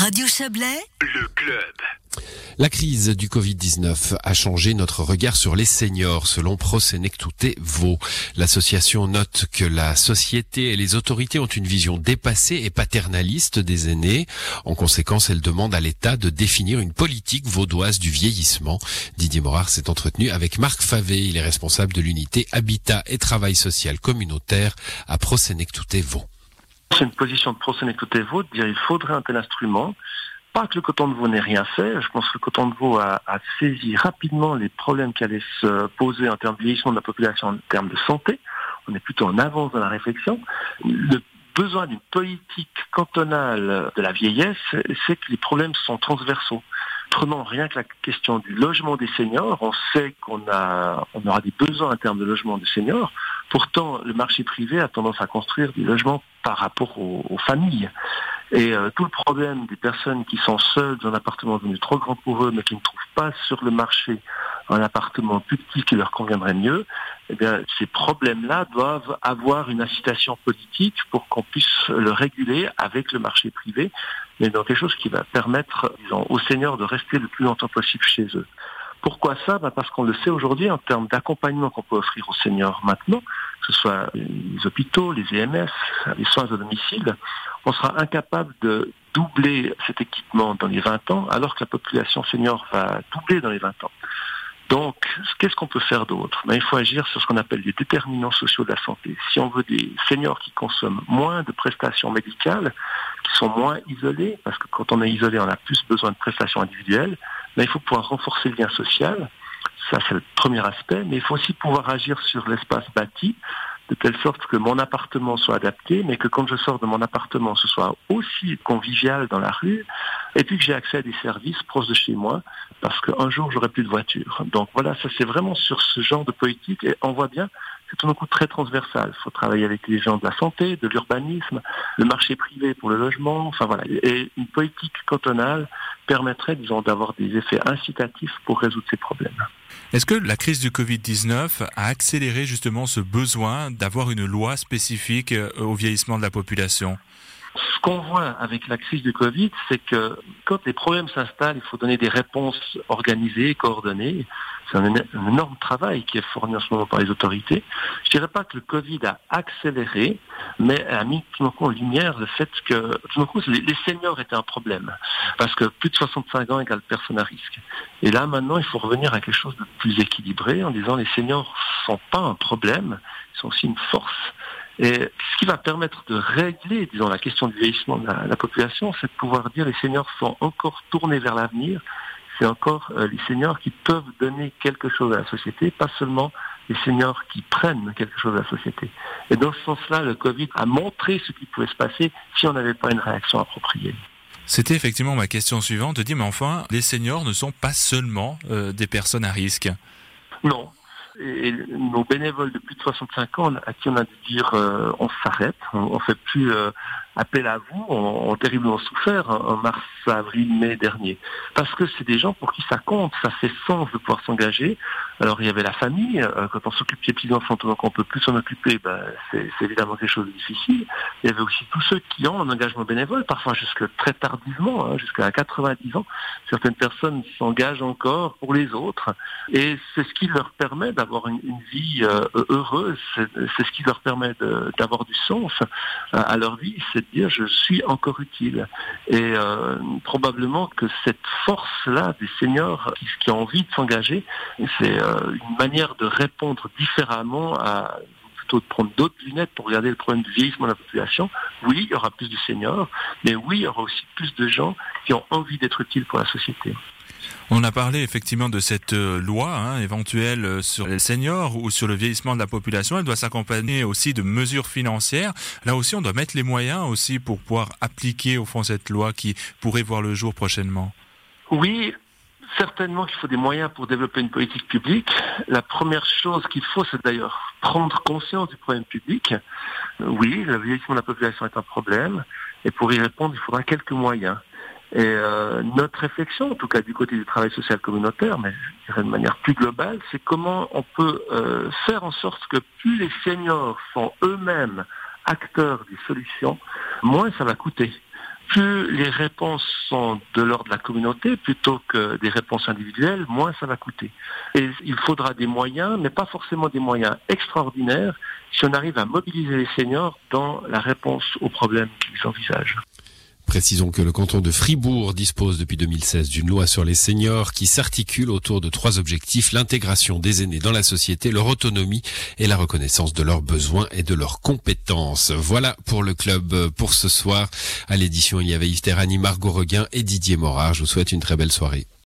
Radio Chablais, le club. La crise du Covid-19 a changé notre regard sur les seniors, selon Prosenectute Vaud. L'association note que la société et les autorités ont une vision dépassée et paternaliste des aînés. En conséquence, elle demande à l'État de définir une politique vaudoise du vieillissement. Didier Morard s'est entretenu avec Marc Favé. Il est responsable de l'unité Habitat et Travail Social Communautaire à Prosenectute Vaud. C'est une position de Prosenectute Vaud de dire il faudrait un tel instrument pas que le coton de veau n'ait rien fait. Je pense que le coton de veau a, saisi rapidement les problèmes qui allaient se poser en termes de vieillissement de la population, en termes de santé. On est plutôt en avance dans la réflexion. Le besoin d'une politique cantonale de la vieillesse, c'est que les problèmes sont transversaux. Prenons rien que la question du logement des seniors. On sait qu'on a, on aura des besoins en termes de logement des seniors. Pourtant, le marché privé a tendance à construire des logements par rapport aux familles. Et euh, tout le problème des personnes qui sont seules dans un appartement devenu trop grand pour eux, mais qui ne trouvent pas sur le marché un appartement plus petit qui leur conviendrait mieux, eh bien, ces problèmes-là doivent avoir une incitation politique pour qu'on puisse le réguler avec le marché privé, mais dans quelque chose qui va permettre aux seniors de rester le plus longtemps possible chez eux. Pourquoi ça ben Parce qu'on le sait aujourd'hui en termes d'accompagnement qu'on peut offrir aux seniors maintenant, que ce soit les hôpitaux, les EMS, les soins à domicile, on sera incapable de doubler cet équipement dans les 20 ans, alors que la population senior va doubler dans les 20 ans. Donc, qu'est-ce qu'on peut faire d'autre? Ben, Il faut agir sur ce qu'on appelle les déterminants sociaux de la santé. Si on veut des seniors qui consomment moins de prestations médicales, qui sont moins isolés, parce que quand on est isolé, on a plus besoin de prestations individuelles, ben, il faut pouvoir renforcer le lien social. Ça, c'est le premier aspect. Mais il faut aussi pouvoir agir sur l'espace bâti de telle sorte que mon appartement soit adapté, mais que quand je sors de mon appartement, ce soit aussi convivial dans la rue, et puis que j'ai accès à des services proches de chez moi, parce qu'un jour, j'aurai plus de voiture. Donc voilà, ça c'est vraiment sur ce genre de politique, et on voit bien, c'est tout d'un très transversal. Il faut travailler avec les gens de la santé, de l'urbanisme, le marché privé pour le logement, enfin voilà. Et une politique cantonale permettrait, disons, d'avoir des effets incitatifs pour résoudre ces problèmes. Est-ce que la crise du Covid-19 a accéléré justement ce besoin d'avoir une loi spécifique euh, au vieillissement de la population? Ce qu'on voit avec la crise du Covid, c'est que quand les problèmes s'installent, il faut donner des réponses organisées, coordonnées. C'est un, énorme travail qui est fourni en ce moment par les autorités. Je dirais pas que le Covid a accéléré, mais a mis tout d'un coup en lumière le fait que tout d'un coup les, seniors étaient un problème. Parce que plus de 65 ans égale personne à risque. Et là maintenant, il faut revenir à quelque chose de plus équilibré en disant les seniors sont pas un problème, ils sont aussi une force. Et ce qui va permettre de régler, disons, la question du vieillissement de la, la population, c'est de pouvoir dire les seniors sont encore tournés vers l'avenir c'est encore euh, les seniors qui peuvent donner quelque chose à la société, pas seulement les seniors qui prennent quelque chose à la société. Et dans ce sens-là, le Covid a montré ce qui pouvait se passer si on n'avait pas une réaction appropriée. C'était effectivement ma question suivante, de dire, mais enfin, les seniors ne sont pas seulement euh, des personnes à risque. Non, et nos bénévoles de plus de 65 ans à qui on a dû dire euh, on s'arrête, on, ne fait plus appel à vous ont, terriblement souffert en mars, avril, mai dernier. Parce que c'est des gens pour qui ça compte, ça fait sens de pouvoir s'engager. Alors il y avait la famille, euh, quand on s'occupe des petits-enfants, donc on peut plus s'en occuper, ben, c'est évidemment quelque chose de difficile. Il y avait aussi tous ceux qui ont un engagement bénévole, parfois jusque très tardivement, hein, jusqu'à 90 ans. Certaines personnes s'engagent encore pour les autres. Et c'est ce qui leur permet d'avoir une, vie euh, heureuse, c'est ce qui leur permet d'avoir du sens à leur vie, dire je suis encore utile. Et euh, probablement que cette force-là des seniors qui, ont envie de s'engager, c'est euh, une manière de répondre différemment à plutôt de prendre d'autres lunettes pour regarder le problème du vieillissement de la population. Oui, il y aura plus de seniors, mais oui, il y aura aussi plus de gens qui ont envie d'être utiles pour la société. On a parlé effectivement de cette euh, loi hein, éventuelle euh, sur les seniors ou sur le vieillissement de la population. Elle doit s'accompagner aussi de mesures financières. Là aussi, on doit mettre les moyens aussi pour pouvoir appliquer au fond cette loi qui pourrait voir le jour prochainement. Oui, certainement qu'il faut des moyens pour développer une politique publique. La première chose qu'il faut, c'est d'ailleurs prendre conscience du problème public. Oui, le vieillissement de la population est un problème, et pour y répondre, il faudra quelques moyens. Et euh, notre réflexion, en tout cas du côté du travail social communautaire, mais je dirais de manière plus globale, c'est comment on peut euh, faire en sorte que plus les seniors sont eux-mêmes acteurs des solutions, moins ça va coûter. plus les réponses sont de l'ordre de la communauté plutôt que des réponses individuelles, moins ça va coûter. Et il faudra des moyens, mais pas forcément des moyens extraordinaires, si on arrive à mobiliser les seniors dans la réponse aux problèmes qu'ils envisagent. Précisons que le canton de Fribourg dispose depuis 2016 d'une loi sur les seniors qui s'articule autour de trois objectifs, l'intégration des aînés dans la société, leur autonomie et la reconnaissance de leurs besoins et de leurs compétences. Voilà pour le club pour ce soir. À l'édition, il y avait Yves Terrani, Margot Reguin et Didier Morard. Je vous souhaite une très belle soirée.